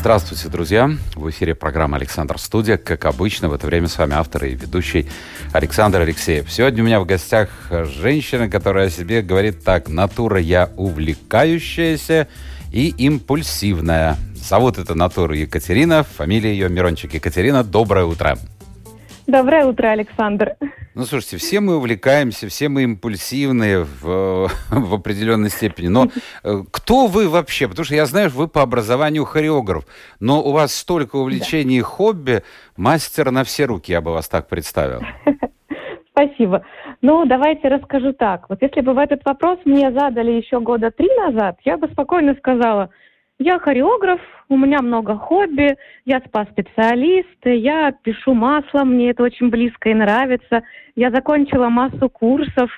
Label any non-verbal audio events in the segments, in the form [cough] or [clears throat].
Здравствуйте, друзья! В эфире программа «Александр Студия». Как обычно, в это время с вами автор и ведущий Александр Алексеев. Сегодня у меня в гостях женщина, которая о себе говорит так. Натура я увлекающаяся и импульсивная. Зовут эту натуру Екатерина, фамилия ее Мирончик. Екатерина, доброе утро! Доброе утро, Александр. Ну, слушайте, все мы увлекаемся, все мы импульсивные в, [laughs] в определенной степени. Но э, кто вы вообще? Потому что я знаю, вы по образованию хореограф, но у вас столько увлечений и хобби, мастер на все руки, я бы вас так представил. [laughs] Спасибо. Ну, давайте расскажу так. Вот если бы в этот вопрос мне задали еще года три назад, я бы спокойно сказала, я хореограф, у меня много хобби, я спа-специалист, я пишу масло, мне это очень близко и нравится. Я закончила массу курсов.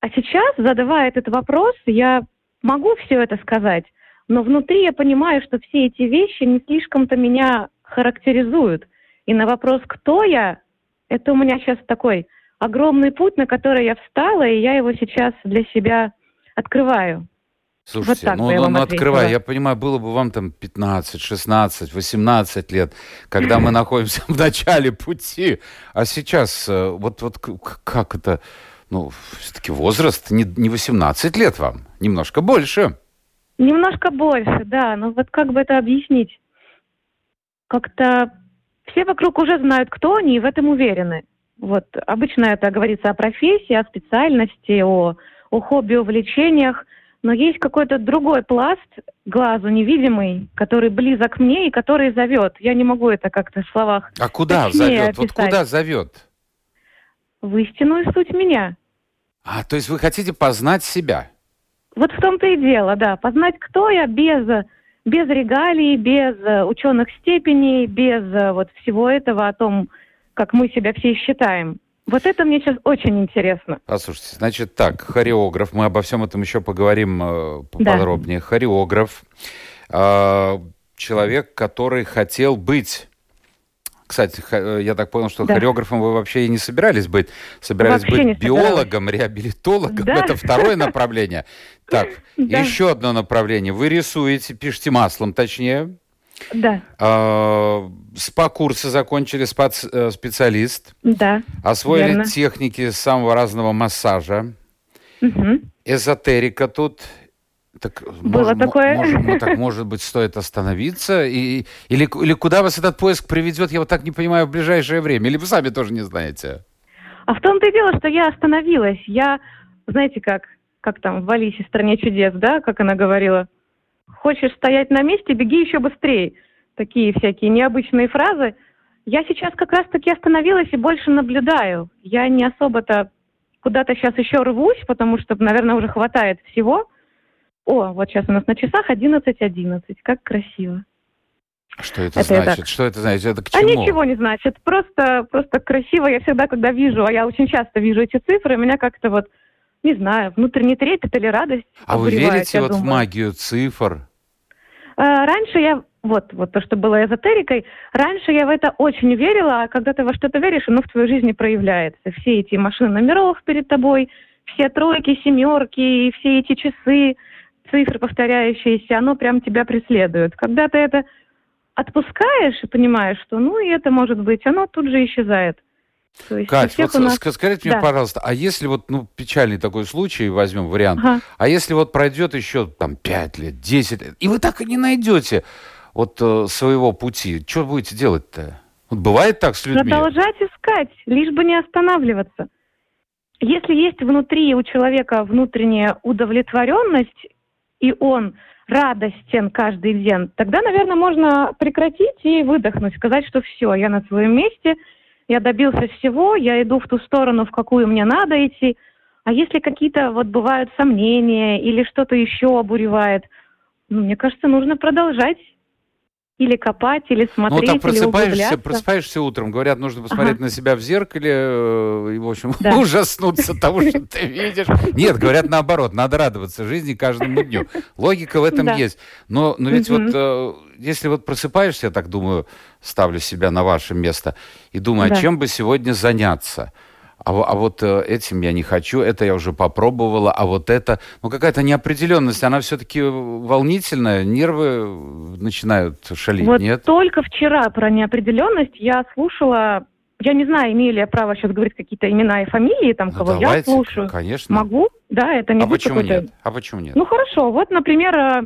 А сейчас, задавая этот вопрос, я могу все это сказать, но внутри я понимаю, что все эти вещи не слишком-то меня характеризуют. И на вопрос, кто я, это у меня сейчас такой огромный путь, на который я встала, и я его сейчас для себя открываю. Слушайте, вот ну, ну, ну открывай, я понимаю, было бы вам там 15, 16, 18 лет, когда мы [clears throat] находимся в начале пути, а сейчас э, вот, вот как это, ну, все-таки возраст не, не 18 лет вам, немножко больше. Немножко больше, да, но вот как бы это объяснить? Как-то все вокруг уже знают, кто они, и в этом уверены. Вот обычно это говорится о профессии, о специальности, о, о хобби, увлечениях – но есть какой-то другой пласт, глазу невидимый, который близок мне и который зовет. Я не могу это как-то в словах. А куда зовет? Описать. Вот куда зовет? В истинную суть меня. А, то есть вы хотите познать себя? Вот в том-то и дело, да. Познать, кто я без, без регалий, без ученых степеней, без вот всего этого о том, как мы себя все считаем. Вот это мне сейчас очень интересно. Послушайте, значит так, хореограф, мы обо всем этом еще поговорим э, поподробнее. Да. Хореограф, э, человек, который хотел быть кстати, э, я так понял, что да. хореографом вы вообще и не собирались быть. Собирались вообще быть биологом, реабилитологом. Да. Это второе [laughs] направление. Так, да. еще одно направление. Вы рисуете, пишете маслом, точнее. Да. А, СПА-курсы закончили спа-специалист. Да. Освоили верно. техники самого разного массажа. Угу. Эзотерика тут. Так, Было может, такое. Может, ну, так, может быть, стоит остановиться? И, или, или куда вас этот поиск приведет, я вот так не понимаю, в ближайшее время? Или вы сами тоже не знаете? А в том-то и дело, что я остановилась. Я, знаете как, как там в Алисе «Стране чудес», да, как она говорила, хочешь стоять на месте, беги еще быстрее. Такие всякие необычные фразы. Я сейчас как раз-таки остановилась и больше наблюдаю. Я не особо-то куда-то сейчас еще рвусь, потому что, наверное, уже хватает всего. О, вот сейчас у нас на часах 11.11. 11. Как красиво. Что это, это значит? Так. Что это значит? Это к чему? А ничего не значит. Просто, просто красиво. Я всегда, когда вижу, а я очень часто вижу эти цифры, меня как-то вот не знаю, внутренний трепет или радость. А вы верите вот думаю. в магию цифр? А, раньше я, вот, вот то, что было эзотерикой, раньше я в это очень верила, а когда ты во что-то веришь, оно в твоей жизни проявляется. Все эти машины номеров перед тобой, все тройки, семерки, все эти часы, цифры повторяющиеся, оно прям тебя преследует. Когда ты это отпускаешь и понимаешь, что ну и это может быть, оно тут же исчезает. Кать, вот нас... скажите да. мне, пожалуйста, а если вот, ну, печальный такой случай, возьмем вариант, ага. а если вот пройдет еще там 5 лет, 10 лет, и вы так и не найдете вот э, своего пути, что будете делать-то? Вот бывает так с людьми? Продолжать искать, лишь бы не останавливаться. Если есть внутри у человека внутренняя удовлетворенность, и он радостен каждый день, тогда, наверное, можно прекратить и выдохнуть, сказать, что все, я на своем месте – я добился всего, я иду в ту сторону, в какую мне надо идти. А если какие-то вот бывают сомнения или что-то еще обуревает, ну, мне кажется, нужно продолжать или копать, или смотреть, ну, так просыпаешься, просыпаешься утром, говорят, нужно посмотреть ага. на себя в зеркале э, и, в общем, да. [laughs] ужаснуться того, что ты видишь. Нет, говорят наоборот, надо радоваться жизни каждому дню. Логика в этом есть. Но, но ведь вот, э, если вот просыпаешься, я так думаю, ставлю себя на ваше место, и думаю, а чем бы сегодня заняться – а, а вот э, этим я не хочу, это я уже попробовала, а вот это, ну какая-то неопределенность, она все-таки волнительная, нервы начинают шалить, вот нет? только вчера про неопределенность я слушала, я не знаю, имею ли я право сейчас говорить какие-то имена и фамилии, там, ну, кого давайте, я слушаю. конечно. Могу, да, это не а почему нет? А почему нет? Ну хорошо, вот, например, э,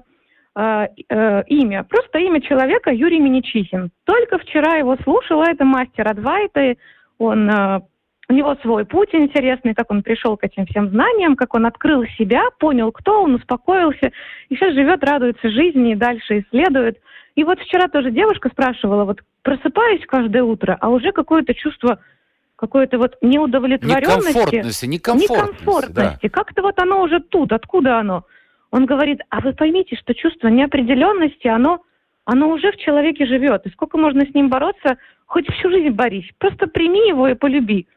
э, э, имя, просто имя человека Юрий Миничихин. Только вчера его слушала, это мастер Адвайты, он э, у него свой путь интересный, как он пришел к этим всем знаниям, как он открыл себя, понял, кто он, успокоился, и сейчас живет, радуется жизни и дальше исследует. И вот вчера тоже девушка спрашивала, вот просыпаюсь каждое утро, а уже какое-то чувство какой-то вот неудовлетворенности. Некомфортности, некомфортности. Некомфортности. Да. Как-то вот оно уже тут, откуда оно? Он говорит, а вы поймите, что чувство неопределенности, оно, оно уже в человеке живет. И сколько можно с ним бороться, хоть всю жизнь борись. Просто прими его и полюби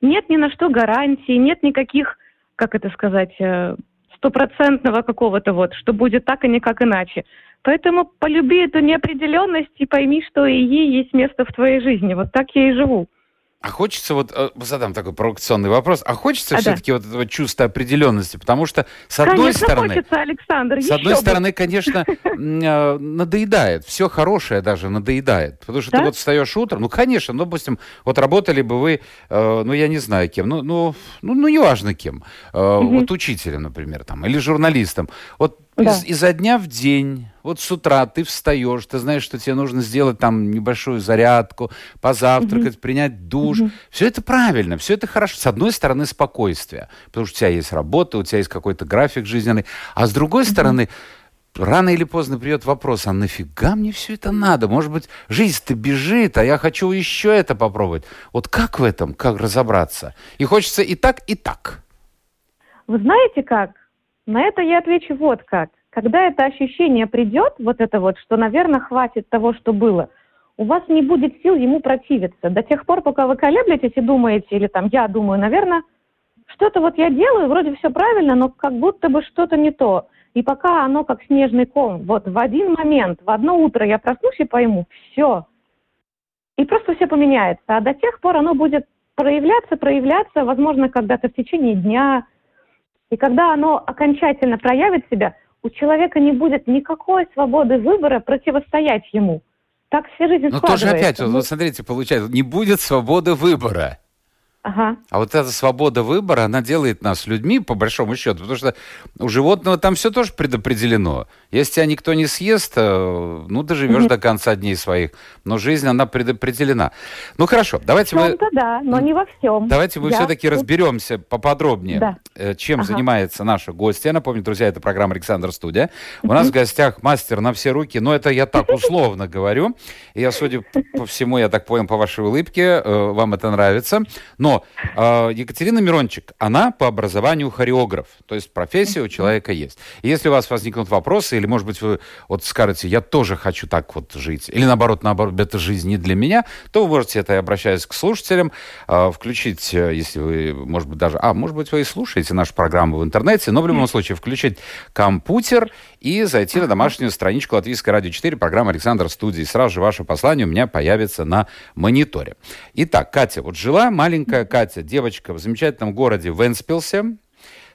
нет ни на что гарантии, нет никаких, как это сказать, э, стопроцентного какого-то вот, что будет так и никак иначе. Поэтому полюби эту неопределенность и пойми, что и ей есть место в твоей жизни. Вот так я и живу. А хочется вот, э, задам такой провокационный вопрос, а хочется а все-таки да. вот этого чувства определенности, потому что с одной конечно, стороны... хочется, Александр, С одной бы. стороны, конечно, [laughs] э, надоедает, все хорошее даже надоедает, потому что да? ты вот встаешь утром, ну, конечно, ну, допустим, вот работали бы вы, э, ну, я не знаю кем, ну, ну, ну, ну неважно кем, вот учителем, например, там, или журналистом, вот да. Из, изо дня в день, вот с утра ты встаешь, ты знаешь, что тебе нужно сделать там небольшую зарядку, позавтракать, угу. принять душ. Угу. Все это правильно, все это хорошо. С одной стороны, спокойствие, потому что у тебя есть работа, у тебя есть какой-то график жизненный. А с другой угу. стороны, рано или поздно придет вопрос, а нафига мне все это надо? Может быть, жизнь-то бежит, а я хочу еще это попробовать. Вот как в этом, как разобраться? И хочется и так, и так. Вы знаете как? На это я отвечу вот как. Когда это ощущение придет, вот это вот, что, наверное, хватит того, что было, у вас не будет сил ему противиться. До тех пор, пока вы колеблетесь и думаете, или там я думаю, наверное, что-то вот я делаю, вроде все правильно, но как будто бы что-то не то. И пока оно как снежный ком, вот в один момент, в одно утро я проснусь и пойму, все. И просто все поменяется. А до тех пор оно будет проявляться, проявляться, возможно, когда-то в течение дня, и когда оно окончательно проявит себя, у человека не будет никакой свободы выбора противостоять ему. Так вся жизнь Но тоже опять, вот, смотрите, получается, не будет свободы выбора. Ага. А вот эта свобода выбора, она делает нас людьми, по большому счету, потому что у животного там все тоже предопределено. Если тебя никто не съест, э, ну, доживешь mm-hmm. до конца дней своих. Но жизнь, она предопределена. Ну, хорошо, давайте мы... да, но не во всем. Давайте мы Я... все-таки разберемся поподробнее, да. Э, чем ага. занимается наша гостья. Я напомню, друзья, это программа «Александр Студия». У mm-hmm. нас в гостях мастер на все руки, но это я так [laughs] условно говорю. И я, судя по всему, я так понял по вашей улыбке, э, вам это нравится. Но но э, Екатерина Мирончик, она по образованию хореограф, то есть профессия у человека есть. И если у вас возникнут вопросы, или, может быть, вы вот скажете, я тоже хочу так вот жить, или наоборот, наоборот, это жизнь не для меня, то вы можете это, обращаясь к слушателям, э, включить, если вы, может быть, даже, а, может быть, вы и слушаете нашу программу в интернете, но в любом случае включить компьютер и зайти на домашнюю страничку Латвийской радио 4, программа Александр Студии. Сразу же ваше послание у меня появится на мониторе. Итак, Катя, вот жила маленькая Катя, девочка в замечательном городе Венспилсе,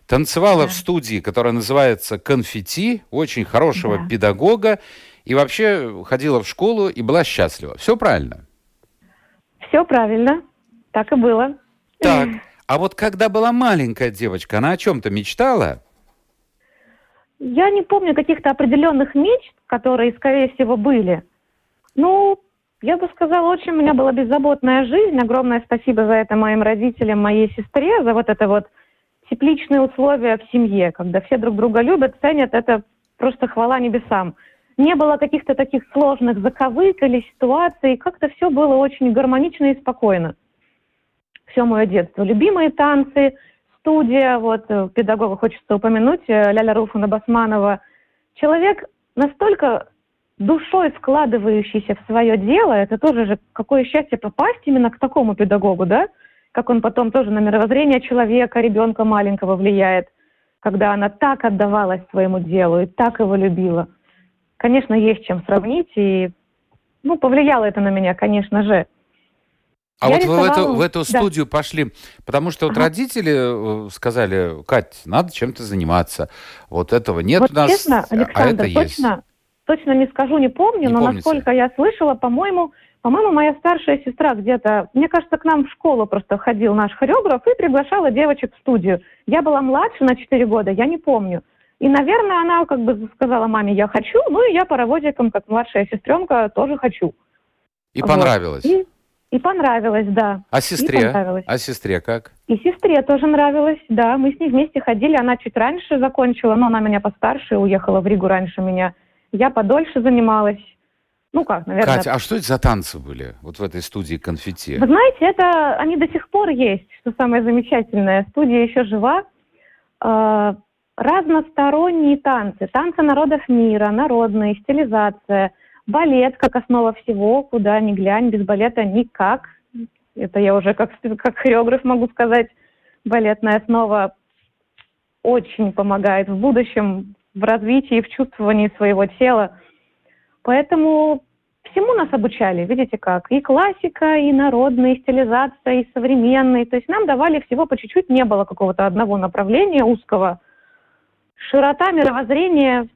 танцевала да. в студии, которая называется «Конфетти», очень хорошего да. педагога, и вообще ходила в школу и была счастлива. Все правильно? Все правильно, так и было. Так, а вот когда была маленькая девочка, она о чем-то мечтала? Я не помню каких-то определенных мечт, которые, скорее всего, были. Ну, я бы сказала, очень у меня была беззаботная жизнь. Огромное спасибо за это моим родителям, моей сестре, за вот это вот тепличные условия в семье, когда все друг друга любят, ценят, это просто хвала небесам. Не было каких-то таких сложных заковык или ситуаций, как-то все было очень гармонично и спокойно. Все мое детство. Любимые танцы, студия, вот э, педагога хочется упомянуть, э, Ляля Руфуна Басманова. Человек настолько душой вкладывающийся в свое дело, это тоже же какое счастье попасть именно к такому педагогу, да? Как он потом тоже на мировоззрение человека, ребенка маленького влияет, когда она так отдавалась своему делу и так его любила. Конечно, есть чем сравнить, и ну, повлияло это на меня, конечно же. А я вот рисовала... вы в эту, в эту студию да. пошли, потому что вот ага. родители э, сказали, Кать, надо чем-то заниматься. Вот этого нет вот у нас, честно, Александр, а это точно, есть. Точно не скажу, не помню, не но помните. насколько я слышала, по-моему, по-моему, моя старшая сестра где-то, мне кажется, к нам в школу просто ходил наш хореограф и приглашала девочек в студию. Я была младше на 4 года, я не помню. И, наверное, она как бы сказала маме, я хочу, ну и я паровозиком, как младшая сестренка, тоже хочу. И вот. понравилось? И и понравилось, да. А сестре? А сестре как? И сестре тоже нравилось, да. Мы с ней вместе ходили. Она чуть раньше закончила, но она меня постарше, уехала в Ригу раньше меня. Я подольше занималась. Ну как, наверное. Катя, а что это за танцы были вот в этой студии конфетти? Вы знаете, это они до сих пор есть, что самое замечательное. Студия еще жива. Э, разносторонние танцы. Танцы народов мира, народные, стилизация – Балет как основа всего, куда ни глянь, без балета никак. Это я уже как, [laughs] как хореограф могу сказать. Балетная основа очень помогает в будущем в развитии, в чувствовании своего тела. Поэтому всему нас обучали, видите как. И классика, и народная, и стилизация, и современный. То есть нам давали всего по чуть-чуть, не было какого-то одного направления узкого. Широта мировоззрения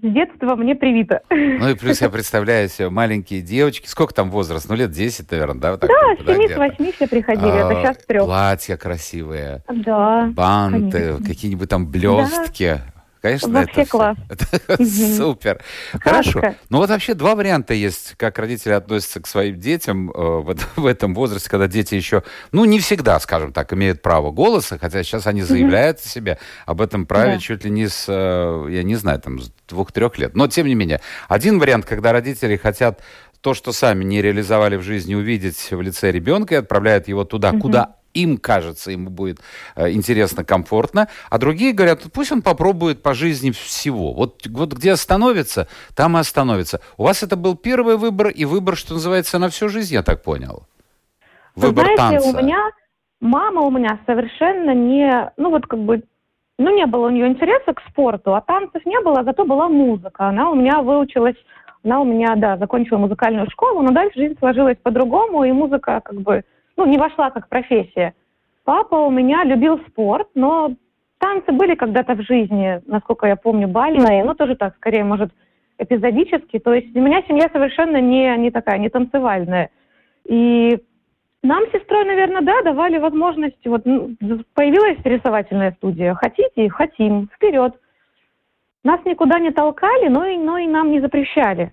с детства мне привито. Ну и плюс я представляю себе маленькие девочки. Сколько там возраст? Ну, лет 10, наверное, да? Вот так, да, с 7 с 8 все приходили, а, это сейчас трех. Платья красивые. Да. Банты, какие-нибудь там блестки. Да. Конечно, Вообще это, класс. [laughs] это супер. Хорошо. Ну вот вообще два варианта есть, как родители относятся к своим детям э, в, [laughs] этом возрасте, когда дети еще, ну не всегда, скажем так, имеют право голоса, хотя сейчас они заявляют о себе об этом праве чуть ли не с, э, я не знаю, там с двух-трех лет. Но тем не менее, один вариант, когда родители хотят то, что сами не реализовали в жизни, увидеть в лице ребенка и отправляют его туда, куда им кажется, ему будет э, интересно, комфортно, а другие говорят, пусть он попробует по жизни всего. Вот, вот где остановится, там и остановится. У вас это был первый выбор и выбор, что называется, на всю жизнь, я так понял. Выбор Вы знаете, танца. у меня мама у меня совершенно не, ну вот как бы, ну не было у нее интереса к спорту, а танцев не было, зато была музыка. Она у меня выучилась она у меня, да, закончила музыкальную школу, но дальше жизнь сложилась по-другому, и музыка как бы ну, не вошла как профессия. Папа у меня любил спорт, но танцы были когда-то в жизни, насколько я помню, бальные, но тоже так, скорее, может, эпизодически. То есть у меня семья совершенно не, не такая, не танцевальная. И нам с сестрой, наверное, да, давали возможность, вот ну, появилась рисовательная студия, хотите, хотим, вперед. Нас никуда не толкали, но и, но и нам не запрещали.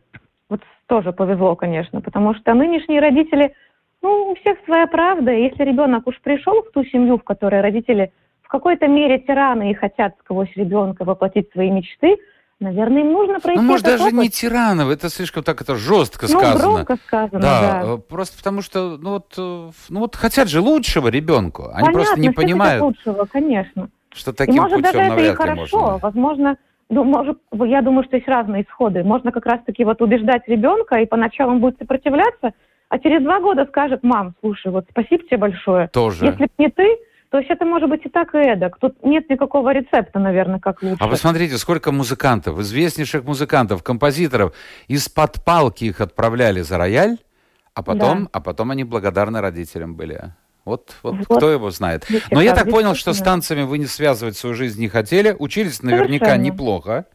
Вот тоже повезло, конечно, потому что нынешние родители – ну, у всех своя правда. Если ребенок уж пришел в ту семью, в которой родители в какой-то мере тираны и хотят сквозь ребенка воплотить свои мечты, наверное, им нужно пройти Ну, может, даже опыт. не тиранов, это слишком так это жестко ну, сказано. Громко сказано, да. да. Э, просто потому что, ну вот, э, ну вот хотят же лучшего ребенку. Они Понятно, просто не понимают. лучшего, конечно. Что таким и может даже это и хорошо. Можно. Возможно, ну, может, я думаю, что есть разные исходы. Можно как раз-таки вот убеждать ребенка, и поначалу он будет сопротивляться, а через два года скажет, мам, слушай, вот спасибо тебе большое. Тоже. Если бы не ты, то есть это может быть и так, и эдак. Тут нет никакого рецепта, наверное, как лучше. А посмотрите, сколько музыкантов, известнейших музыкантов, композиторов, из-под палки их отправляли за рояль, а потом, да. а потом они благодарны родителям были. Вот, вот, вот кто его знает. Но я так понял, что с танцами вы не связывать свою жизнь не хотели. Учились наверняка Совершенно. неплохо.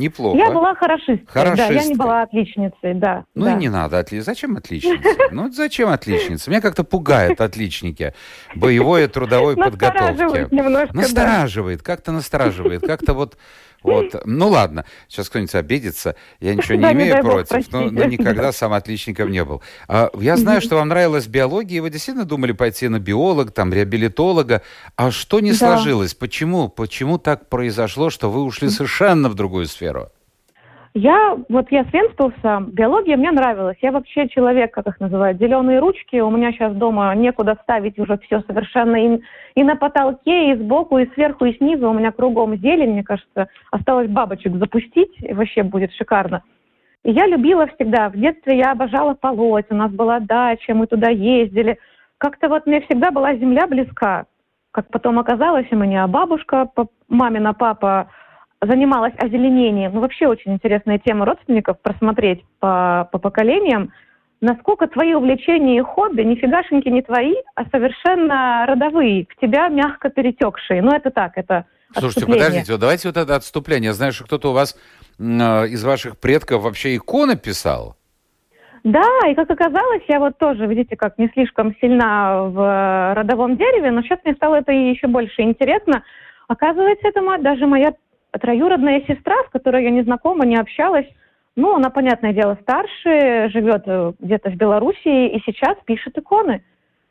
Неплохо. Я была хорошисткой, Хорошисткой. да, я не была отличницей, да. Ну да. и не надо, отли... зачем отличница? Ну зачем отличница? Меня как-то пугают отличники боевой и трудовой [laughs] подготовки. Настораживает, как-то настораживает, как-то вот вот. [laughs] Ну ладно, сейчас кто-нибудь обидится, я ничего не имею против, но, но никогда сам отличником не был. А, я знаю, что вам нравилась биология, и вы действительно думали пойти на биолог, там, реабилитолога. А что не да. сложилось? Почему? Почему так произошло, что вы ушли [laughs] совершенно в другую сферу? Я, вот я с Венспилса, биология мне нравилась. Я вообще человек, как их называют, зеленые ручки. У меня сейчас дома некуда ставить уже все совершенно и, и на потолке, и сбоку, и сверху, и снизу. У меня кругом зелень, мне кажется. Осталось бабочек запустить, и вообще будет шикарно. И я любила всегда. В детстве я обожала полоть, у нас была дача, мы туда ездили. Как-то вот мне всегда была земля близка. Как потом оказалось, и мне бабушка, мамина папа занималась озеленением. Ну, вообще очень интересная тема родственников просмотреть по, по поколениям. Насколько твои увлечения и хобби нифигашеньки не твои, а совершенно родовые, в тебя мягко перетекшие. Ну, это так, это Слушайте, подождите, вот давайте вот это отступление. Знаешь, кто-то у вас э, из ваших предков вообще иконы писал? Да, и как оказалось, я вот тоже, видите, как не слишком сильна в родовом дереве, но сейчас мне стало это еще больше интересно. Оказывается, это даже моя троюродная сестра, с которой я не знакома, не общалась, ну, она, понятное дело, старше, живет э, где-то в Белоруссии и сейчас пишет иконы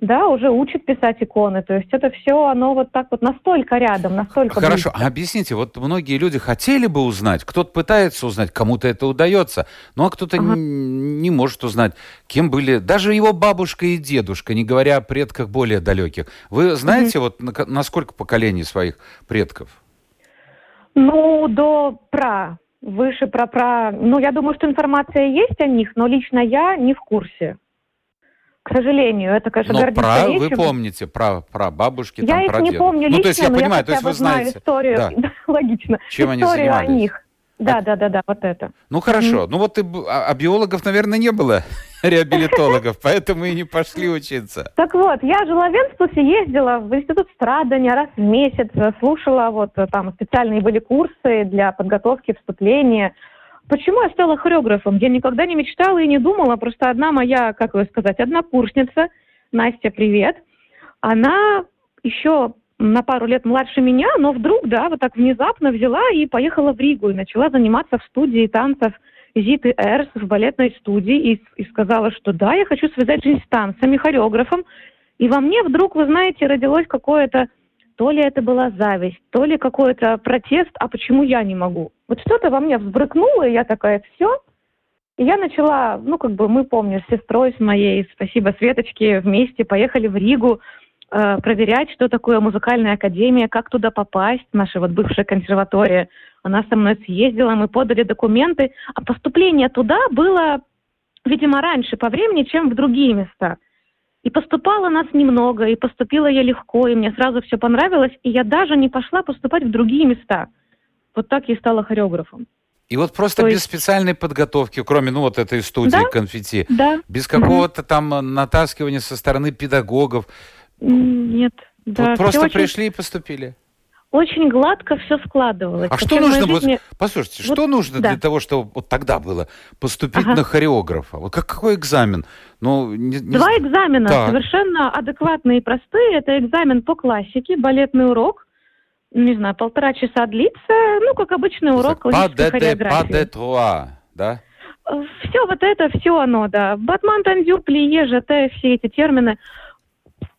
да, уже учат писать иконы. То есть это все, оно вот так вот настолько рядом, настолько Хорошо, близко. а объясните, вот многие люди хотели бы узнать, кто-то пытается узнать, кому-то это удается, ну а кто-то ага. не, не может узнать, кем были даже его бабушка и дедушка, не говоря о предках более далеких. Вы знаете угу. вот на, на сколько поколений своих предков? Ну, до пра, выше про-про. Ну, я думаю, что информация есть о них, но лично я не в курсе к сожалению. Это, конечно, но про, речью. вы помните про, про бабушки, я там, их про не деда. помню лично, ну, то есть я но понимаю, я то есть вы знаете. историю, да. [laughs] логично. Чем историю они занимались? о них. Да, да, да, да, вот это. Ну хорошо, mm-hmm. ну вот и, а, а биологов, наверное, не было реабилитологов, поэтому и не пошли учиться. Так вот, я жила в Венспилсе, ездила в институт страдания раз в месяц, слушала, вот там специальные были курсы для подготовки вступления, Почему я стала хореографом? Я никогда не мечтала и не думала. Просто одна моя, как вы сказать, одна курсница, Настя, привет, она еще на пару лет младше меня, но вдруг, да, вот так внезапно взяла и поехала в Ригу и начала заниматься в студии танцев Зиты Эрс в балетной студии и, и сказала, что да, я хочу связать жизнь с танцами, хореографом. И во мне вдруг, вы знаете, родилось какое-то то ли это была зависть, то ли какой-то протест, а почему я не могу. Вот что-то во мне взбрыкнуло, и я такая, все. И я начала, ну, как бы мы, помню, с сестрой, с моей, спасибо Светочке, вместе поехали в Ригу э, проверять, что такое музыкальная академия, как туда попасть, наша вот бывшая консерватория. Она со мной съездила, мы подали документы, а поступление туда было, видимо, раньше по времени, чем в другие места – и поступало нас немного, и поступила я легко, и мне сразу все понравилось, и я даже не пошла поступать в другие места. Вот так я стала хореографом. И вот просто То без есть... специальной подготовки, кроме ну вот этой студии да? конфетти, да. без какого-то там натаскивания со стороны педагогов. Нет. Да, вот просто очень... пришли и поступили очень гладко все складывалось. А что нужно жизни... Послушайте, вот, что нужно да. для того, чтобы вот тогда было поступить ага. на хореографа? Вот как, какой экзамен? Ну, не, не... Два экзамена, так. совершенно адекватные и простые. Это экзамен по классике, балетный урок. Не знаю, полтора часа длится. Ну, как обычный урок классической хореографии. Па де труа, да? Все вот это, все оно, да. Батман, тандюр, плие, ЖТ, все эти термины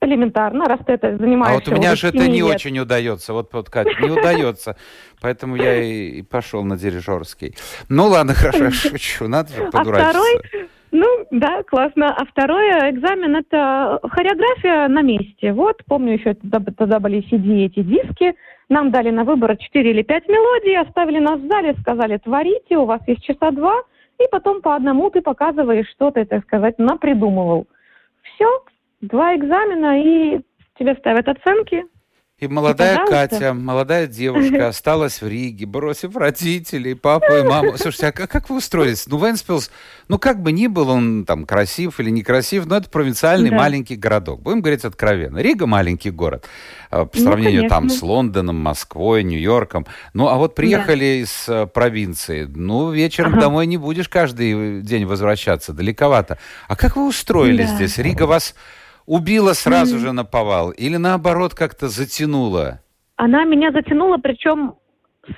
элементарно, раз ты это занимаешься. А вот у меня же это не лет. очень удается. Вот, вот Катя, не удается. Поэтому я и, пошел на дирижерский. Ну ладно, хорошо, я шучу. Надо же подурачиться. А второй, ну, да, классно. А второй экзамен – это хореография на месте. Вот, помню, еще тогда были CD, эти диски. Нам дали на выбор 4 или 5 мелодий, оставили нас в зале, сказали, творите, у вас есть часа два, и потом по одному ты показываешь, что ты, так сказать, напридумывал. Все, два экзамена, и тебе ставят оценки. И молодая и, Катя, молодая девушка, [laughs] осталась в Риге, бросив родителей, папу и маму. Слушайте, а как, как вы устроились? Ну, Венспилс, ну, как бы ни был он там красив или некрасив, но это провинциальный да. маленький городок. Будем говорить откровенно. Рига маленький город. А, по сравнению ну, там с Лондоном, Москвой, Нью-Йорком. Ну, а вот приехали да. из э, провинции. Ну, вечером ага. домой не будешь каждый день возвращаться. Далековато. А как вы устроились да. здесь? Рига вас убила сразу же на повал или наоборот как-то затянула? Она меня затянула, причем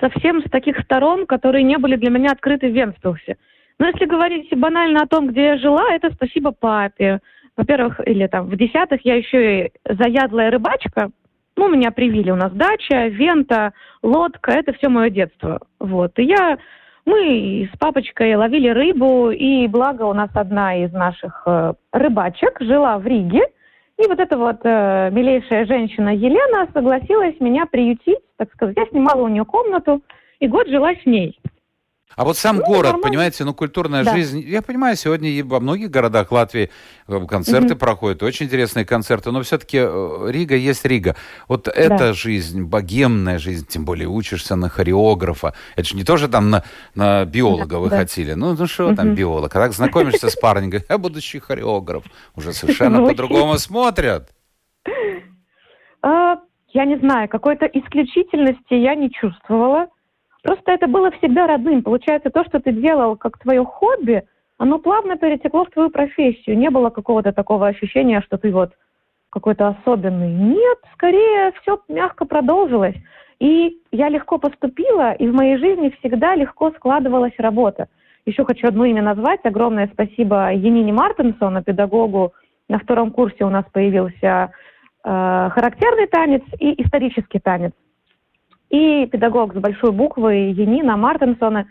совсем с таких сторон, которые не были для меня открыты в Венспилсе. Но если говорить банально о том, где я жила, это спасибо папе. Во-первых, или там в десятых я еще и заядлая рыбачка. Ну, меня привили, у нас дача, вента, лодка, это все мое детство. Вот. И я, мы с папочкой ловили рыбу, и благо у нас одна из наших э, рыбачек жила в Риге, и вот эта вот э, милейшая женщина Елена согласилась меня приютить, так сказать. Я снимала у нее комнату и год жила с ней. А вот сам ну, город, нормально. понимаете, ну культурная да. жизнь, я понимаю, сегодня во многих городах Латвии э, концерты угу. проходят, очень интересные концерты, но все-таки э, Рига есть Рига. Вот да. эта жизнь, богемная жизнь, тем более учишься на хореографа, это же не тоже там на, на биолога да, вы да. хотели, ну, ну что угу. там биолог, когда знакомишься с парнем, говорит, я будущий хореограф, уже [laughs] совершенно по-другому смотрят. А, я не знаю, какой-то исключительности я не чувствовала. Просто это было всегда родным. Получается, то, что ты делал как твое хобби, оно плавно перетекло в твою профессию. Не было какого-то такого ощущения, что ты вот какой-то особенный. Нет, скорее все мягко продолжилось. И я легко поступила, и в моей жизни всегда легко складывалась работа. Еще хочу одно имя назвать. Огромное спасибо Янине Мартинсону, педагогу. На втором курсе у нас появился э, характерный танец и исторический танец и педагог с большой буквы Енина Мартинсона.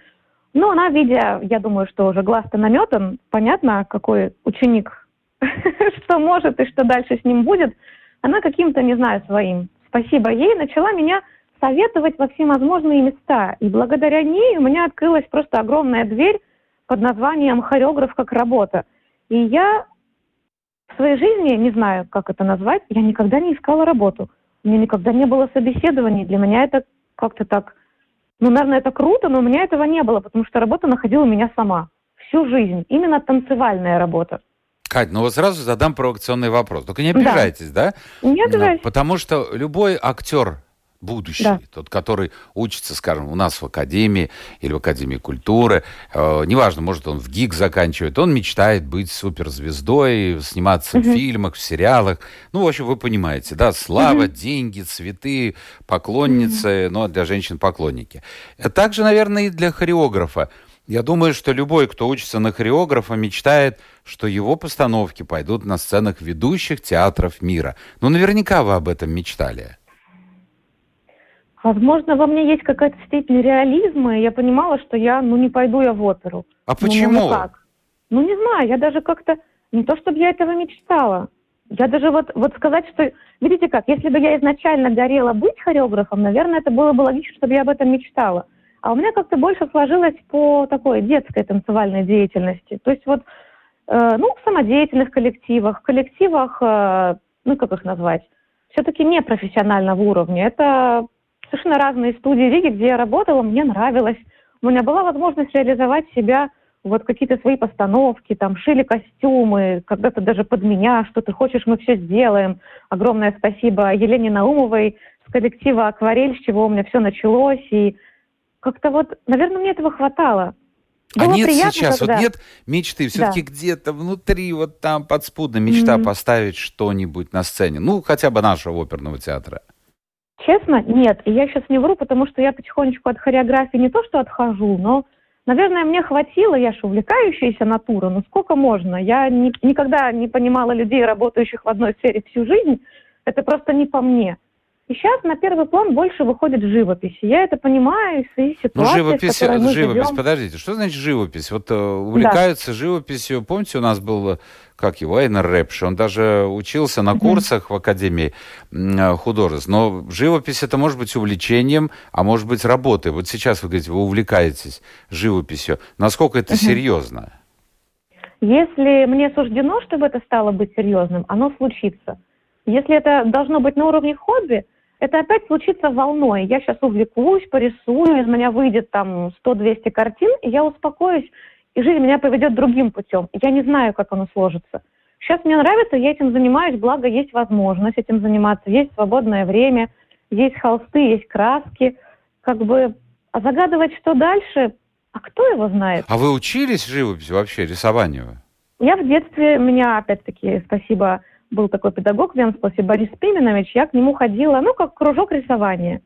Ну, она, видя, я думаю, что уже глаз-то наметан, понятно, какой ученик, [laughs] что может и что дальше с ним будет, она каким-то, не знаю, своим, спасибо ей, начала меня советовать во всевозможные места. И благодаря ней у меня открылась просто огромная дверь под названием «Хореограф как работа». И я в своей жизни, не знаю, как это назвать, я никогда не искала работу – у меня никогда не было собеседований. Для меня это как-то так... Ну, наверное, это круто, но у меня этого не было, потому что работа находила меня сама. Всю жизнь. Именно танцевальная работа. Кать, ну вот сразу задам провокационный вопрос. Только не обижайтесь, да? да? Не обижайтесь. Потому что любой актер будущий, да. тот, который учится, скажем, у нас в академии или в Академии культуры, э, неважно, может, он в ГИК заканчивает, он мечтает быть суперзвездой, сниматься угу. в фильмах, в сериалах. Ну, в общем, вы понимаете, да, слава, угу. деньги, цветы, поклонницы, угу. ну, для женщин поклонники. Также, наверное, и для хореографа. Я думаю, что любой, кто учится на хореографа, мечтает, что его постановки пойдут на сценах ведущих театров мира. Ну, наверняка вы об этом мечтали. Возможно, во мне есть какая-то степень реализма, и я понимала, что я, ну, не пойду я в оперу. А почему? Ну, ну как? Ну, не знаю, я даже как-то... Не то, чтобы я этого мечтала. Я даже вот, вот сказать, что... Видите как, если бы я изначально горела быть хореографом, наверное, это было бы логично, чтобы я об этом мечтала. А у меня как-то больше сложилось по такой детской танцевальной деятельности. То есть вот, э, ну, в самодеятельных коллективах, в коллективах, э, ну, как их назвать, все-таки не профессионального уровня. Это совершенно разные студии Риги, где я работала, мне нравилось. У меня была возможность реализовать себя, вот какие-то свои постановки, там, шили костюмы, когда-то даже под меня, что ты хочешь, мы все сделаем. Огромное спасибо Елене Наумовой с коллектива «Акварель», с чего у меня все началось. И как-то вот, наверное, мне этого хватало. А Было а нет приятно, сейчас, когда... вот нет мечты, все-таки да. где-то внутри, вот там подспудно мечта mm-hmm. поставить что-нибудь на сцене, ну, хотя бы нашего оперного театра. Честно, нет. И я сейчас не вру, потому что я потихонечку от хореографии не то что отхожу, но, наверное, мне хватило, я же увлекающаяся натура, но сколько можно? Я не, никогда не понимала людей, работающих в одной сфере всю жизнь. Это просто не по мне. И сейчас на первый план больше выходит живопись. Я это понимаю из ситуации, Ну, живопись, живопись, живем. подождите, что значит живопись? Вот э, увлекаются да. живописью. Помните, у нас был, как его, Эйнер Рэпш, он даже учился на курсах в Академии э, художеств. Но живопись это может быть увлечением, а может быть работой. Вот сейчас вы говорите, вы увлекаетесь живописью. Насколько это серьезно? Если мне суждено, чтобы это стало быть серьезным, оно случится. Если это должно быть на уровне хобби, это опять случится волной. Я сейчас увлекусь, порисую, из меня выйдет там 100-200 картин, и я успокоюсь, и жизнь меня поведет другим путем. Я не знаю, как оно сложится. Сейчас мне нравится, я этим занимаюсь, благо есть возможность этим заниматься, есть свободное время, есть холсты, есть краски. Как бы, а загадывать, что дальше, а кто его знает? А вы учились живописи вообще, рисованию? Я в детстве, меня, опять-таки, спасибо был такой педагог в Венспласе, Борис Пименович, я к нему ходила, ну, как кружок рисования.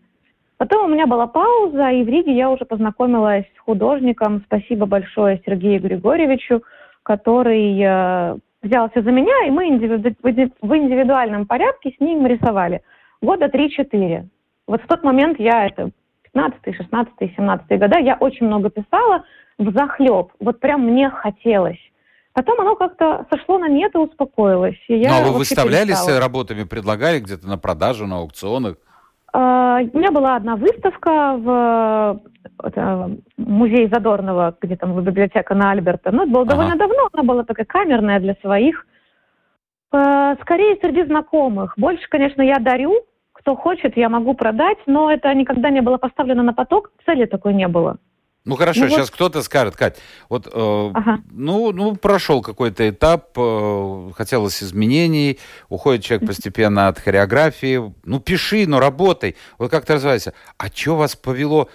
Потом у меня была пауза, и в Риге я уже познакомилась с художником. Спасибо большое Сергею Григорьевичу, который э, взялся за меня, и мы индивиду... в индивидуальном порядке с ним рисовали. Года 3-4. Вот в тот момент я, это 15 16 17 года, я очень много писала в захлеб. Вот прям мне хотелось. Потом оно как-то сошло на нет и успокоилось. И я Но ну, а вы выставлялись перестала. работами, предлагали где-то на продажу, на аукционах? А, у меня была одна выставка в музее Задорнова, где там библиотека на Альберта. Ну, это было ага. довольно давно, она была такая камерная для своих. А, скорее, среди знакомых. Больше, конечно, я дарю. Кто хочет, я могу продать, но это никогда не было поставлено на поток, цели такой не было. Ну хорошо, ну, сейчас вот... кто-то скажет, Кать, вот, э, ага. ну, ну прошел какой-то этап, э, хотелось изменений, уходит человек постепенно от хореографии, ну пиши, но работай. Вот как ты развивайся. А что вас повело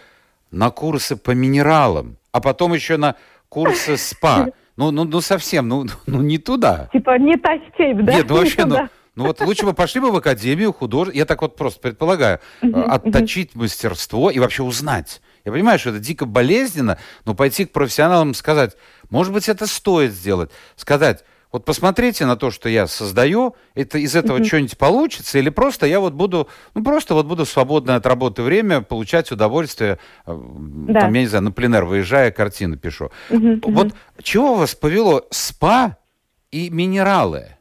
на курсы по минералам, а потом еще на курсы СПА? [laughs] Ну, ну, ну совсем, ну, ну не туда. Типа не та степь, да? Нет, ну [laughs] вообще, ну, ну вот лучше бы пошли бы в академию художеств, я так вот просто предполагаю, отточить мастерство и вообще узнать я понимаю, что это дико болезненно, но пойти к профессионалам сказать, может быть, это стоит сделать. Сказать, вот посмотрите на то, что я создаю, это из этого mm-hmm. что-нибудь получится, или просто я вот буду, ну просто вот буду свободное от работы время получать удовольствие, э, да. там, я не знаю, на пленер выезжая, картины пишу. Mm-hmm. Вот чего вас повело спа и минералы?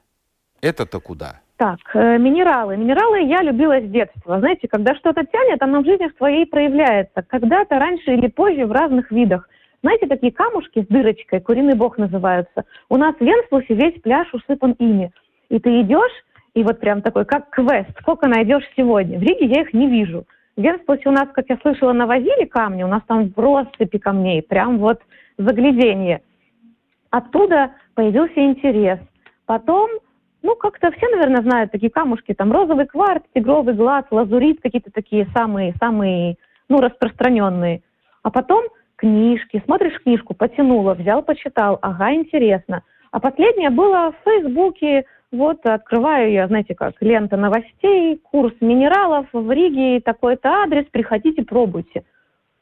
Это-то куда? Так, э, минералы. Минералы я любила с детства. Знаете, когда что-то тянет, оно в жизни своей проявляется. Когда-то раньше или позже в разных видах. Знаете, такие камушки с дырочкой, куриный бог называются. У нас в Венспусе весь пляж усыпан ими. И ты идешь, и вот прям такой, как квест, сколько найдешь сегодня. В Риге я их не вижу. В Венспусе у нас, как я слышала, навозили камни, у нас там в россыпи камней, прям вот загляденье. Оттуда появился интерес. Потом ну, как-то все, наверное, знают такие камушки, там розовый кварц, тигровый глаз, лазурит, какие-то такие самые, самые, ну, распространенные. А потом книжки, смотришь книжку, потянула, взял, почитал, ага, интересно. А последнее было в Фейсбуке, вот открываю я, знаете как, лента новостей, курс минералов в Риге, такой-то адрес, приходите, пробуйте.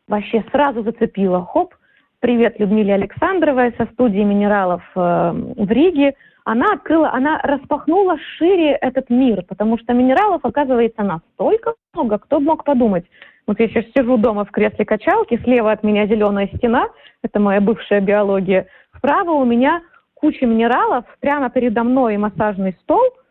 Вообще сразу зацепило, хоп, привет Людмиле Александровой со студии минералов э, в Риге – она открыла, она распахнула шире этот мир, потому что минералов оказывается настолько много, кто мог подумать. Вот я сейчас сижу дома в кресле качалки, слева от меня зеленая стена, это моя бывшая биология, справа у меня куча минералов, прямо передо мной массажный стол –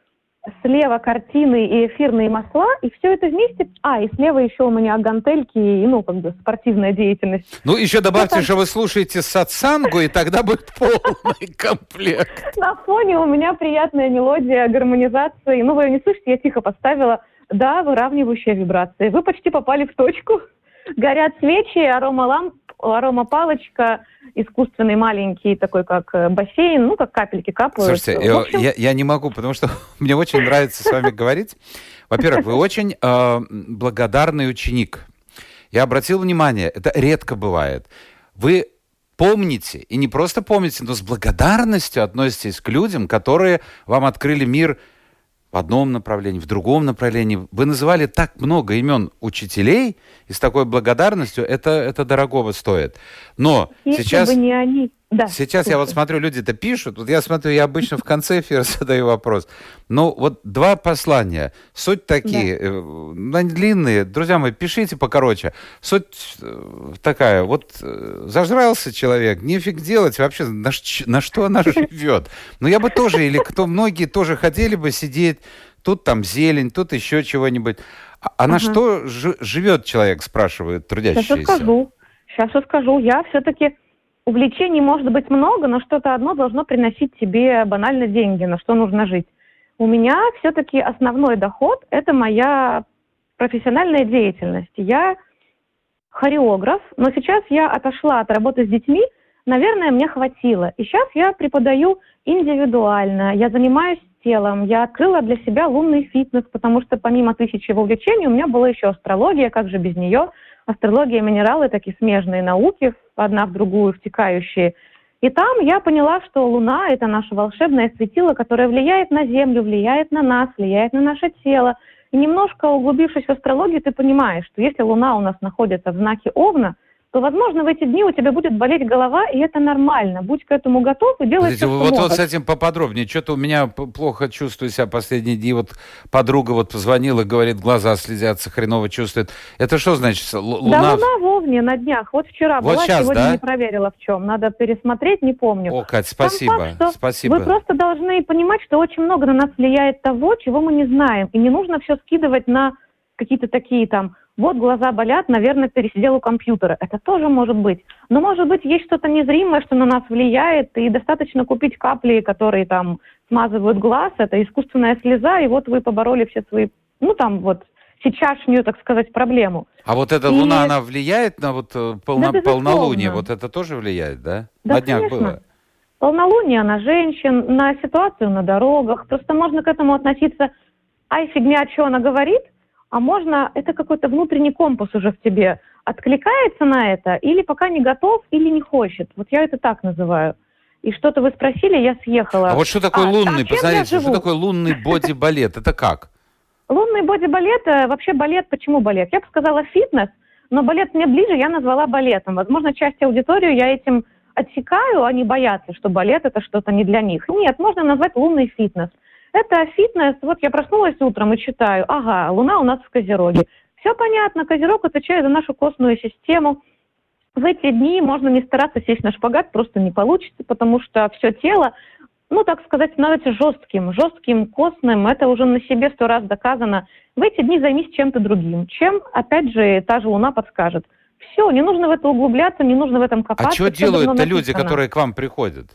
слева картины и эфирные масла, и все это вместе. А, и слева еще у меня гантельки и, ну, как бы спортивная деятельность. Ну, еще добавьте, что вы слушаете сатсангу, и тогда будет полный [laughs] комплект. На фоне у меня приятная мелодия гармонизации. Ну, вы ее не слышите, я тихо поставила. Да, выравнивающая вибрация. Вы почти попали в точку. Горят свечи, арома арома палочка, искусственный маленький такой, как э, бассейн, ну, как капельки капают. Слушайте, общем... я, я не могу, потому что [laughs] мне очень нравится с вами говорить. Во-первых, вы очень э, благодарный ученик. Я обратил внимание, это редко бывает. Вы помните, и не просто помните, но с благодарностью относитесь к людям, которые вам открыли мир в одном направлении, в другом направлении. Вы называли так много имен учителей, и с такой благодарностью это, это дорогого стоит. Но Если сейчас... бы не они, да, Сейчас я вот смотрю, люди это пишут. Вот я смотрю, я обычно в конце эфира [laughs] задаю вопрос. Ну, вот два послания. Суть такие, да. э, длинные. Друзья мои, пишите покороче. Суть э, такая, вот э, зажрался человек, нефиг делать вообще, на, на что она [laughs] живет. Ну, я бы тоже, или кто, многие тоже хотели бы сидеть, тут там зелень, тут еще чего-нибудь. А, а на что живет человек, спрашивают трудящиеся? Сейчас расскажу. Сейчас расскажу. Я все-таки увлечений может быть много, но что-то одно должно приносить тебе банально деньги, на что нужно жить. У меня все-таки основной доход – это моя профессиональная деятельность. Я хореограф, но сейчас я отошла от работы с детьми, наверное, мне хватило. И сейчас я преподаю индивидуально, я занимаюсь телом, я открыла для себя лунный фитнес, потому что помимо тысячи увлечений у меня была еще астрология, как же без нее – астрология и минералы, такие смежные науки, одна в другую втекающие. И там я поняла, что Луна – это наше волшебное светило, которое влияет на Землю, влияет на нас, влияет на наше тело. И немножко углубившись в астрологию, ты понимаешь, что если Луна у нас находится в знаке Овна – то, возможно, в эти дни у тебя будет болеть голова, и это нормально. Будь к этому готов и делай Подождите, все, вот, вот с этим поподробнее. Что-то у меня плохо чувствую себя последние дни. Вот подруга вот позвонила, говорит, глаза слезятся, хреново чувствует. Это что значит? Луна... Да, луна в Овне на днях. Вот вчера вот была, сейчас, сегодня да? не проверила в чем. Надо пересмотреть, не помню. О, Кать, спасибо. Факт, спасибо. Вы просто должны понимать, что очень много на нас влияет того, чего мы не знаем. И не нужно все скидывать на какие-то такие там, вот глаза болят, наверное, пересидел у компьютера. Это тоже может быть. Но, может быть, есть что-то незримое, что на нас влияет, и достаточно купить капли, которые там смазывают глаз, это искусственная слеза, и вот вы побороли все свои, ну, там вот, сейчасшнюю, так сказать, проблему. А вот эта и... луна, она влияет на вот э, полно... да, полнолуние? Вот это тоже влияет, да? Да, на днях конечно. было. Полнолуние на женщин, на ситуацию на дорогах. Просто можно к этому относиться, ай, фигня, что она говорит, а можно, это какой-то внутренний компас уже в тебе, откликается на это, или пока не готов, или не хочет. Вот я это так называю. И что-то вы спросили, я съехала. А вот что такое а, лунный, а посмотрите, что такое лунный боди-балет? Это как? Лунный боди-балет, э, вообще балет, почему балет? Я бы сказала фитнес, но балет мне ближе, я назвала балетом. Возможно, часть аудиторию я этим отсекаю, они боятся, что балет это что-то не для них. Нет, можно назвать лунный фитнес. Это фитнес, вот я проснулась утром и читаю, ага, луна у нас в Козероге. Все понятно, Козерог отвечает за нашу костную систему. В эти дни можно не стараться сесть на шпагат, просто не получится, потому что все тело, ну, так сказать, становится жестким, жестким, костным. Это уже на себе сто раз доказано. В эти дни займись чем-то другим, чем, опять же, та же луна подскажет. Все, не нужно в это углубляться, не нужно в этом копаться. А что делают-то люди, которые к вам приходят?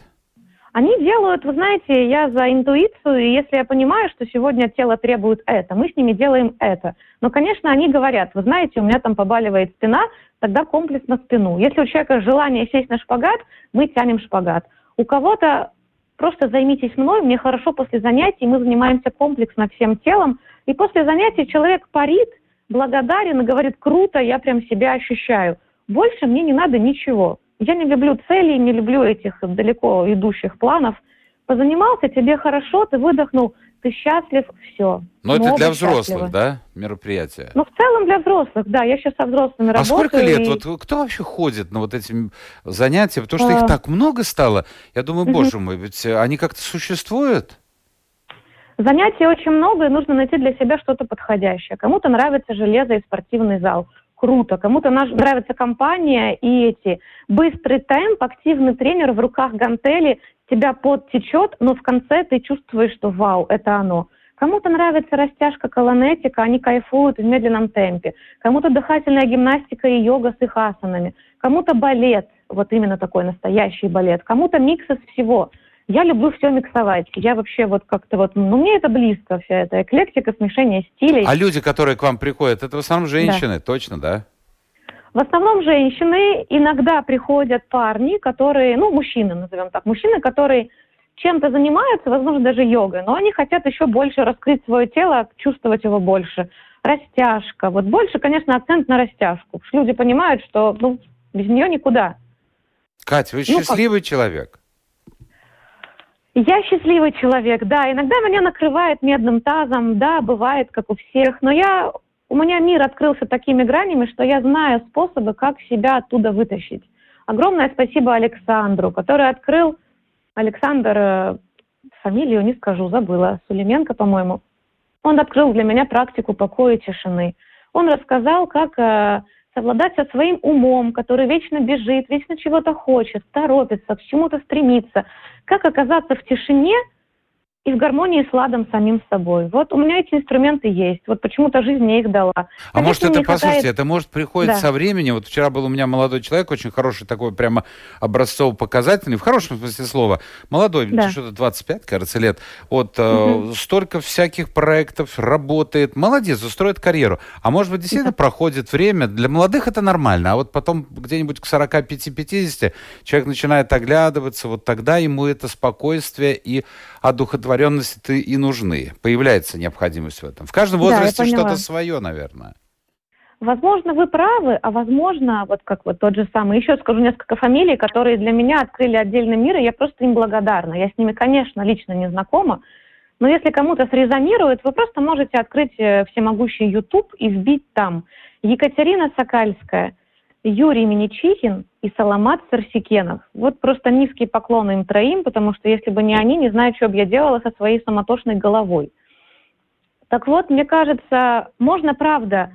Они делают, вы знаете, я за интуицию, и если я понимаю, что сегодня тело требует это, мы с ними делаем это. Но, конечно, они говорят, вы знаете, у меня там побаливает спина, тогда комплекс на спину. Если у человека желание сесть на шпагат, мы тянем шпагат. У кого-то просто займитесь мной, мне хорошо после занятий, мы занимаемся комплексно всем телом, и после занятий человек парит, благодарен и говорит, круто, я прям себя ощущаю. Больше мне не надо ничего. Я не люблю целей, не люблю этих далеко идущих планов. Позанимался, тебе хорошо, ты выдохнул, ты счастлив, все. Но это для взрослых, счастливы. да, мероприятие? Ну, в целом для взрослых, да. Я сейчас со взрослыми а работаю. А сколько лет? И... Вот кто вообще ходит на вот эти занятия? Потому что а... их так много стало. Я думаю, боже мой, ведь они как-то существуют? Занятий очень много, и нужно найти для себя что-то подходящее. Кому-то нравится железо и спортивный зал круто. Кому-то нравится компания и эти быстрый темп, активный тренер в руках гантели, тебя подтечет, но в конце ты чувствуешь, что вау, это оно. Кому-то нравится растяжка, колонетика, они кайфуют в медленном темпе. Кому-то дыхательная гимнастика и йога с их асанами. Кому-то балет, вот именно такой настоящий балет. Кому-то микс из всего. Я люблю все миксовать. Я вообще вот как-то вот, ну, мне это близко, вся эта эклектика, смешение стилей. А люди, которые к вам приходят, это в основном женщины, да. точно, да? В основном женщины, иногда приходят парни, которые, ну, мужчины, назовем так, мужчины, которые чем-то занимаются, возможно, даже йогой, но они хотят еще больше раскрыть свое тело, чувствовать его больше. Растяжка. Вот больше, конечно, акцент на растяжку. Люди понимают, что ну, без нее никуда. Катя, вы ну, счастливый как... человек. Я счастливый человек, да. Иногда меня накрывает медным тазом, да, бывает, как у всех. Но я, у меня мир открылся такими гранями, что я знаю способы, как себя оттуда вытащить. Огромное спасибо Александру, который открыл, Александр, э, фамилию не скажу, забыла, Сулеменко, по-моему. Он открыл для меня практику покоя и тишины. Он рассказал, как э, совладать со своим умом, который вечно бежит, вечно чего-то хочет, торопится, к чему-то стремится. Как оказаться в тишине – и в гармонии с ладом самим собой. Вот у меня эти инструменты есть. Вот почему-то жизнь мне их дала. А Конечно, может это, послушайте, хватает... это может приходит да. со временем. Вот вчера был у меня молодой человек, очень хороший такой прямо образцово-показательный, в хорошем смысле слова. Молодой, да. что-то 25, кажется, лет. Вот угу. э, столько всяких проектов, работает. Молодец, устроит карьеру. А может быть, действительно да. проходит время. Для молодых это нормально. А вот потом где-нибудь к 45-50 человек начинает оглядываться. Вот тогда ему это спокойствие и одухотворенности и нужны. Появляется необходимость в этом. В каждом возрасте да, что-то свое, наверное. Возможно, вы правы, а возможно, вот как вот тот же самый, еще скажу несколько фамилий, которые для меня открыли отдельный мир, и я просто им благодарна. Я с ними, конечно, лично не знакома, но если кому-то срезонирует, вы просто можете открыть э, всемогущий YouTube и вбить там. Екатерина Сокальская, Юрий Миничихин и Саламат Сарсикенов. Вот просто низкий поклон им троим, потому что если бы не они, не знаю, что бы я делала со своей самотошной головой. Так вот, мне кажется, можно, правда,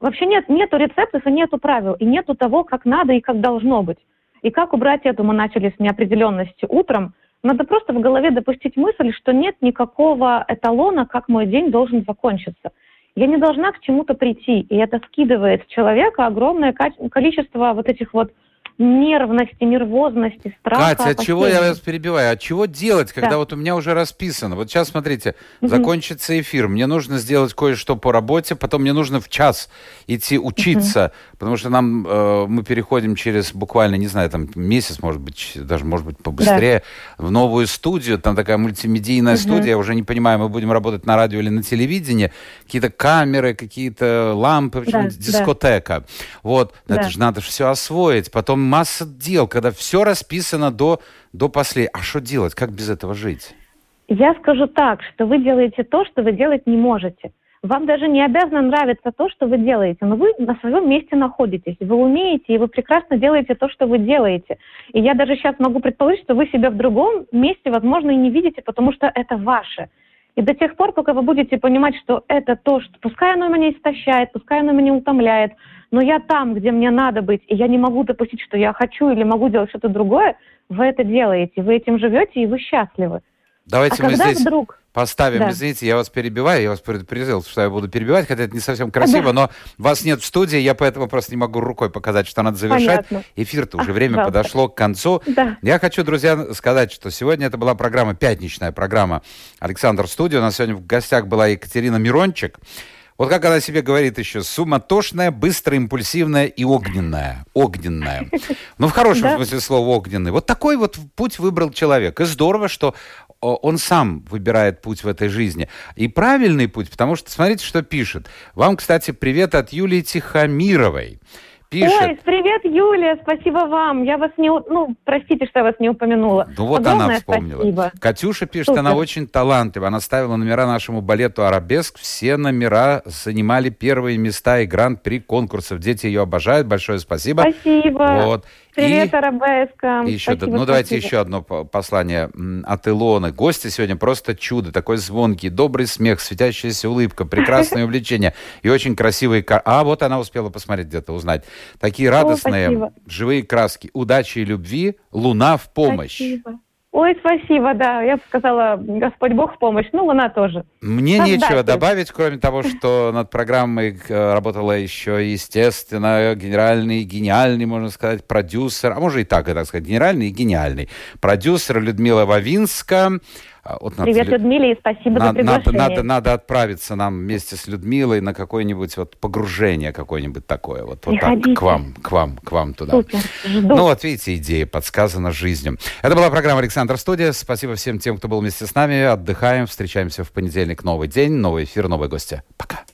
вообще нет, нету рецептов и нету правил, и нету того, как надо и как должно быть. И как убрать эту, мы начали с неопределенности утром, надо просто в голове допустить мысль, что нет никакого эталона, как мой день должен закончиться. Я не должна к чему-то прийти. И это скидывает с человека огромное количество вот этих вот нервности, нервозности, страха. Катя, от чего я вас перебиваю? От чего делать, когда да. вот у меня уже расписано? Вот сейчас, смотрите, угу. закончится эфир, мне нужно сделать кое-что по работе, потом мне нужно в час идти учиться, угу. потому что нам э, мы переходим через буквально, не знаю, там месяц, может быть, даже, может быть, побыстрее, да. в новую студию, там такая мультимедийная угу. студия, я уже не понимаю, мы будем работать на радио или на телевидении, какие-то камеры, какие-то лампы, да, дискотека. Да. Вот, да. это же надо все освоить, потом масса дел, когда все расписано до, до последнего. А что делать? Как без этого жить? Я скажу так, что вы делаете то, что вы делать не можете. Вам даже не обязано нравиться то, что вы делаете, но вы на своем месте находитесь. Вы умеете, и вы прекрасно делаете то, что вы делаете. И я даже сейчас могу предположить, что вы себя в другом месте, возможно, и не видите, потому что это ваше. И до тех пор, пока вы будете понимать, что это то, что пускай оно меня истощает, пускай оно меня утомляет, но я там, где мне надо быть, и я не могу допустить, что я хочу или могу делать что-то другое, вы это делаете, вы этим живете, и вы счастливы. Давайте а мы здесь вдруг... поставим, да. извините, я вас перебиваю, я вас предупредил, что я буду перебивать, хотя это не совсем красиво, да. но вас нет в студии, я поэтому просто не могу рукой показать, что надо завершать. Эфир-то уже время жалко. подошло к концу. Да. Я хочу, друзья, сказать, что сегодня это была программа, пятничная программа «Александр Студио». У нас сегодня в гостях была Екатерина Мирончик. Вот как она себе говорит еще, суматошная, быстрая, импульсивная и огненная. Огненная. Ну, в хорошем да? смысле слова огненный. Вот такой вот путь выбрал человек. И здорово, что он сам выбирает путь в этой жизни. И правильный путь, потому что смотрите, что пишет. Вам, кстати, привет от Юлии Тихомировой пишет. Ой, привет, Юлия, спасибо вам. Я вас не... Ну, простите, что я вас не упомянула. Ну вот Огромное она вспомнила. Спасибо. Катюша пишет, Супер. она очень талантлива. Она ставила номера нашему балету «Арабеск». Все номера занимали первые места и гран-при конкурсов. Дети ее обожают. Большое спасибо. Спасибо. Вот. Привет, и... Арабеска. И еще, спасибо, ну, давайте еще одно послание от Илоны. Гости сегодня просто чудо. Такой звонкий, добрый смех, светящаяся улыбка, прекрасное [laughs] увлечение и очень красивые... А, вот она успела посмотреть где-то, узнать. Такие радостные, О, живые краски. Удачи и любви. Луна в помощь. Спасибо. Ой, спасибо, да. Я бы сказала, Господь Бог в помощь. Ну, Луна тоже. Мне Создатель. нечего добавить, кроме того, что [laughs] над программой э, работала еще, естественно, генеральный, гениальный, можно сказать, продюсер, а может и так, и так сказать, генеральный и гениальный продюсер Людмила Вавинска. А, вот Привет, надо, Людмиле, и спасибо надо, за приглашение. Надо, надо, надо отправиться нам вместе с Людмилой на какое-нибудь вот погружение какое-нибудь такое. Вот, вот так, к вам, к вам, к вам туда. Супер, жду. Ну вот видите, идея подсказана жизнью. Это была программа «Александр Студия». Спасибо всем тем, кто был вместе с нами. Отдыхаем, встречаемся в понедельник. Новый день, новый эфир, новые гости. Пока.